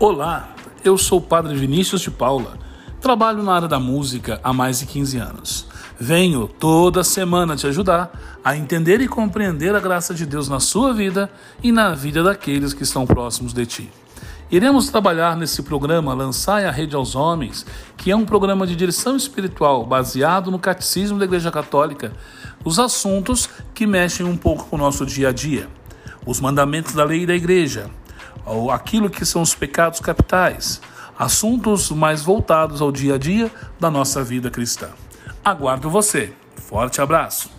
Olá, eu sou o Padre Vinícius de Paula. Trabalho na área da música há mais de 15 anos. Venho toda semana te ajudar a entender e compreender a graça de Deus na sua vida e na vida daqueles que estão próximos de ti. Iremos trabalhar nesse programa Lançai a Rede aos Homens, que é um programa de direção espiritual baseado no Catecismo da Igreja Católica, os assuntos que mexem um pouco com o nosso dia a dia, os mandamentos da lei da Igreja, ou aquilo que são os pecados capitais, assuntos mais voltados ao dia a dia da nossa vida cristã. Aguardo você. Forte abraço.